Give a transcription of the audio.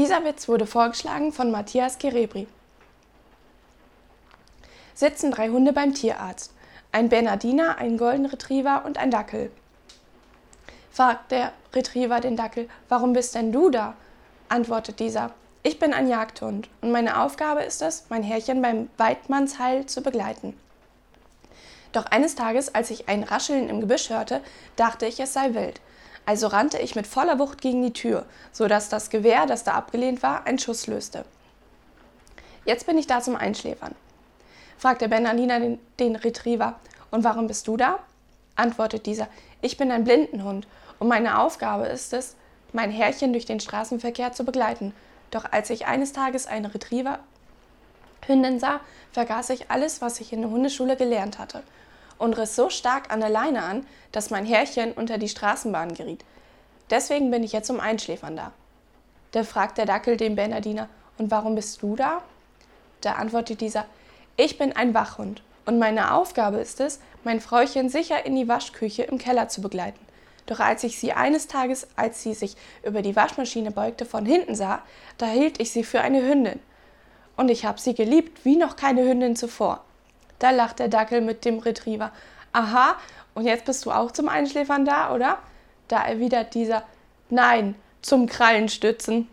Dieser Witz wurde vorgeschlagen von Matthias Gerebri. Sitzen drei Hunde beim Tierarzt. Ein Bernardiner, ein Golden Retriever und ein Dackel. Fragt der Retriever den Dackel, warum bist denn du da? Antwortet dieser, ich bin ein Jagdhund und meine Aufgabe ist es, mein Herrchen beim Weidmannsheil zu begleiten. Doch eines Tages, als ich ein Rascheln im Gebüsch hörte, dachte ich, es sei wild. Also rannte ich mit voller Wucht gegen die Tür, so dass das Gewehr, das da abgelehnt war, einen Schuss löste. Jetzt bin ich da zum Einschläfern. Fragt der Bernardiner den, den Retriever, und warum bist du da? Antwortet dieser, ich bin ein Blindenhund und meine Aufgabe ist es, mein Herrchen durch den Straßenverkehr zu begleiten. Doch als ich eines Tages eine Retriever-Hündin sah, vergaß ich alles, was ich in der Hundeschule gelernt hatte und riss so stark an der Leine an, dass mein Herrchen unter die Straßenbahn geriet. Deswegen bin ich jetzt zum Einschläfern da. Da fragt der Dackel den Bernardiner, und warum bist du da? Da antwortet dieser, ich bin ein Wachhund und meine Aufgabe ist es, mein Frauchen sicher in die Waschküche im Keller zu begleiten. Doch als ich sie eines Tages, als sie sich über die Waschmaschine beugte, von hinten sah, da hielt ich sie für eine Hündin. Und ich habe sie geliebt wie noch keine Hündin zuvor. Da lacht der Dackel mit dem Retriever. Aha, und jetzt bist du auch zum Einschläfern da, oder? Da erwidert dieser Nein, zum Krallenstützen.